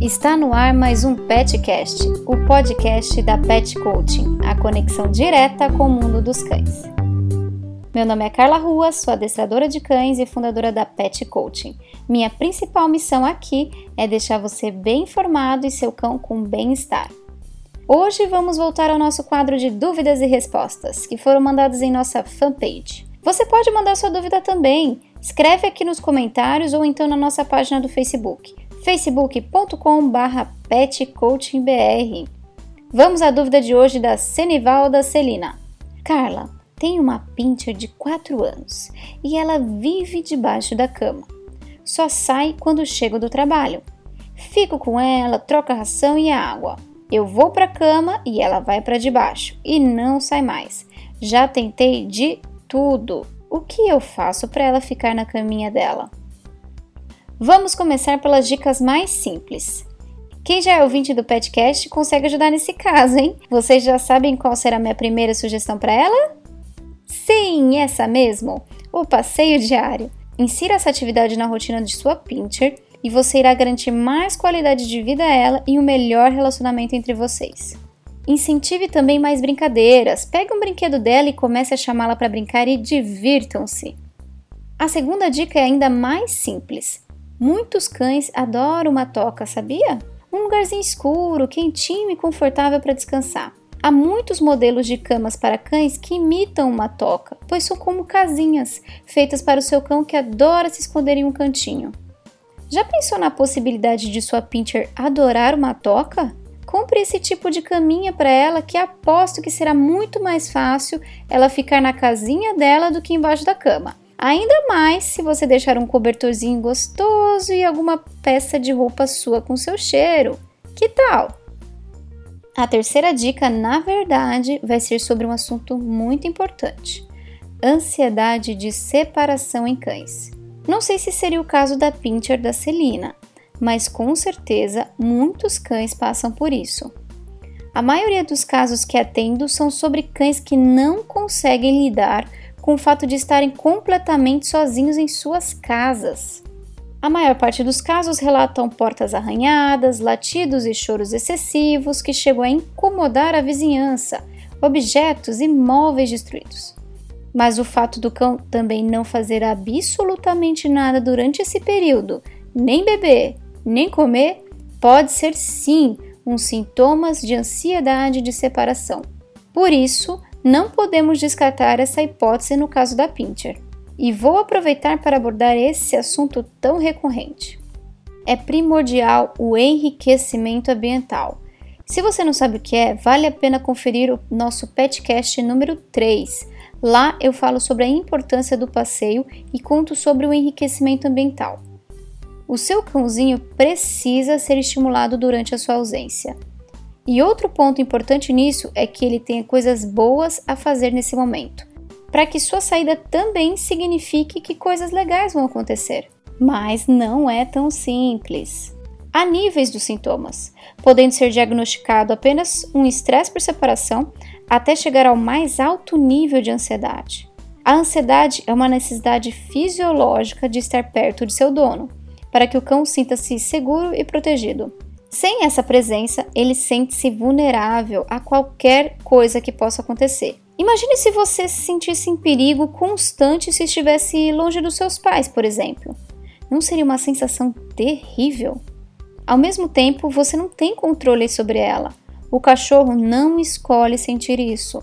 Está no ar mais um Petcast, o podcast da Pet Coaching, a conexão direta com o mundo dos cães. Meu nome é Carla Rua, sou adestradora de cães e fundadora da Pet Coaching. Minha principal missão aqui é deixar você bem informado e seu cão com bem-estar. Hoje vamos voltar ao nosso quadro de dúvidas e respostas, que foram mandadas em nossa fanpage. Você pode mandar sua dúvida também. Escreve aqui nos comentários ou então na nossa página do Facebook facebook.com.br petcoachingbr. Vamos à dúvida de hoje da Senivalda Celina. Carla, tem uma pincher de 4 anos e ela vive debaixo da cama. Só sai quando chego do trabalho. Fico com ela, troca a ração e a água. Eu vou para a cama e ela vai para debaixo e não sai mais. Já tentei de tudo. O que eu faço para ela ficar na caminha dela? Vamos começar pelas dicas mais simples. Quem já é ouvinte do podcast consegue ajudar nesse caso, hein? Vocês já sabem qual será a minha primeira sugestão para ela? Sim, essa mesmo! O passeio diário. Insira essa atividade na rotina de sua pincher e você irá garantir mais qualidade de vida a ela e um melhor relacionamento entre vocês. Incentive também mais brincadeiras. Pegue um brinquedo dela e comece a chamá-la para brincar e divirtam-se. A segunda dica é ainda mais simples. Muitos cães adoram uma toca, sabia? Um lugarzinho escuro, quentinho e confortável para descansar. Há muitos modelos de camas para cães que imitam uma toca, pois são como casinhas, feitas para o seu cão que adora se esconder em um cantinho. Já pensou na possibilidade de sua pincher adorar uma toca? Compre esse tipo de caminha para ela que aposto que será muito mais fácil ela ficar na casinha dela do que embaixo da cama. Ainda mais se você deixar um cobertorzinho gostoso e alguma peça de roupa sua com seu cheiro. Que tal? A terceira dica, na verdade, vai ser sobre um assunto muito importante: ansiedade de separação em cães. Não sei se seria o caso da Pincher da Celina, mas com certeza muitos cães passam por isso. A maioria dos casos que atendo são sobre cães que não conseguem lidar com o fato de estarem completamente sozinhos em suas casas. A maior parte dos casos relatam portas arranhadas, latidos e choros excessivos que chegam a incomodar a vizinhança, objetos e móveis destruídos. Mas o fato do cão também não fazer absolutamente nada durante esse período, nem beber, nem comer, pode ser sim um sintomas de ansiedade de separação. Por isso, não podemos descartar essa hipótese no caso da Pincher. E vou aproveitar para abordar esse assunto tão recorrente. É primordial o enriquecimento ambiental. Se você não sabe o que é, vale a pena conferir o nosso Petcast número 3. Lá eu falo sobre a importância do passeio e conto sobre o enriquecimento ambiental. O seu cãozinho precisa ser estimulado durante a sua ausência. E outro ponto importante nisso é que ele tenha coisas boas a fazer nesse momento, para que sua saída também signifique que coisas legais vão acontecer. Mas não é tão simples. Há níveis dos sintomas, podendo ser diagnosticado apenas um estresse por separação até chegar ao mais alto nível de ansiedade. A ansiedade é uma necessidade fisiológica de estar perto de seu dono, para que o cão sinta-se seguro e protegido. Sem essa presença, ele sente-se vulnerável a qualquer coisa que possa acontecer. Imagine se você se sentisse em perigo constante se estivesse longe dos seus pais, por exemplo. Não seria uma sensação terrível? Ao mesmo tempo, você não tem controle sobre ela. O cachorro não escolhe sentir isso.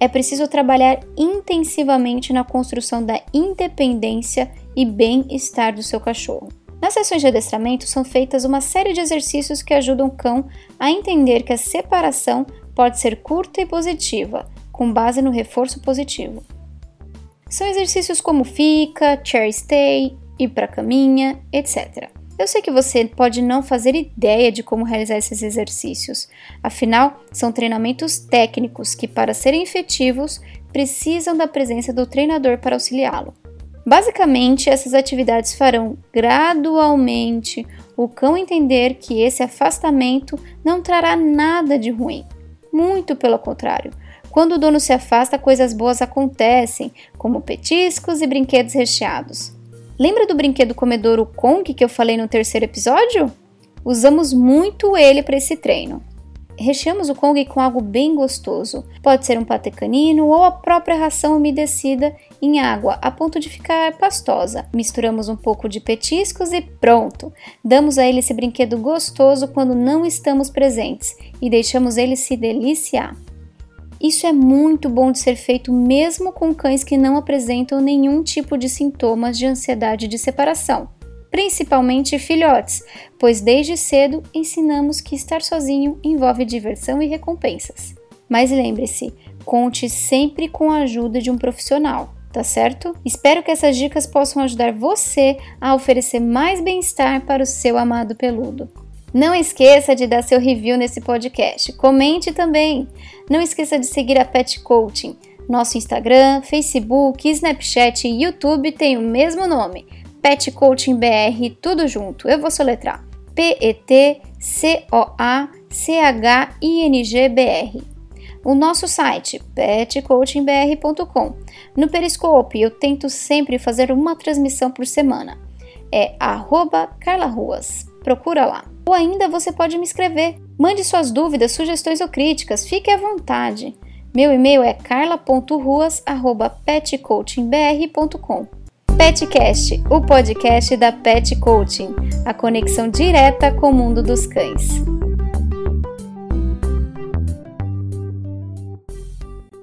É preciso trabalhar intensivamente na construção da independência e bem-estar do seu cachorro. Nas sessões de adestramento são feitas uma série de exercícios que ajudam o cão a entender que a separação pode ser curta e positiva, com base no reforço positivo. São exercícios como fica, chair stay, ir para caminha, etc. Eu sei que você pode não fazer ideia de como realizar esses exercícios, afinal, são treinamentos técnicos que, para serem efetivos, precisam da presença do treinador para auxiliá-lo. Basicamente, essas atividades farão gradualmente o cão entender que esse afastamento não trará nada de ruim. Muito pelo contrário. Quando o dono se afasta, coisas boas acontecem, como petiscos e brinquedos recheados. Lembra do brinquedo comedouro Kong que eu falei no terceiro episódio? Usamos muito ele para esse treino. Recheamos o Kong com algo bem gostoso. Pode ser um patê canino ou a própria ração umedecida em água a ponto de ficar pastosa. Misturamos um pouco de petiscos e pronto! Damos a ele esse brinquedo gostoso quando não estamos presentes e deixamos ele se deliciar. Isso é muito bom de ser feito mesmo com cães que não apresentam nenhum tipo de sintomas de ansiedade de separação principalmente filhotes, pois desde cedo ensinamos que estar sozinho envolve diversão e recompensas. Mas lembre-se, conte sempre com a ajuda de um profissional, tá certo? Espero que essas dicas possam ajudar você a oferecer mais bem-estar para o seu amado peludo. Não esqueça de dar seu review nesse podcast. Comente também. Não esqueça de seguir a Pet Coaching. Nosso Instagram, Facebook, Snapchat e YouTube têm o mesmo nome Pet Coaching BR, tudo junto. Eu vou soletrar. P-E-T-C-O-A-C-H-I-N-G-B-R. O nosso site, petcoachingbr.com. No Periscope, eu tento sempre fazer uma transmissão por semana. É arroba carlaruas. Procura lá. Ou ainda você pode me escrever. Mande suas dúvidas, sugestões ou críticas. Fique à vontade. Meu e-mail é carla.ruas.petcoachingbr.com. Petcast, o podcast da Pet Coaching, a conexão direta com o mundo dos cães.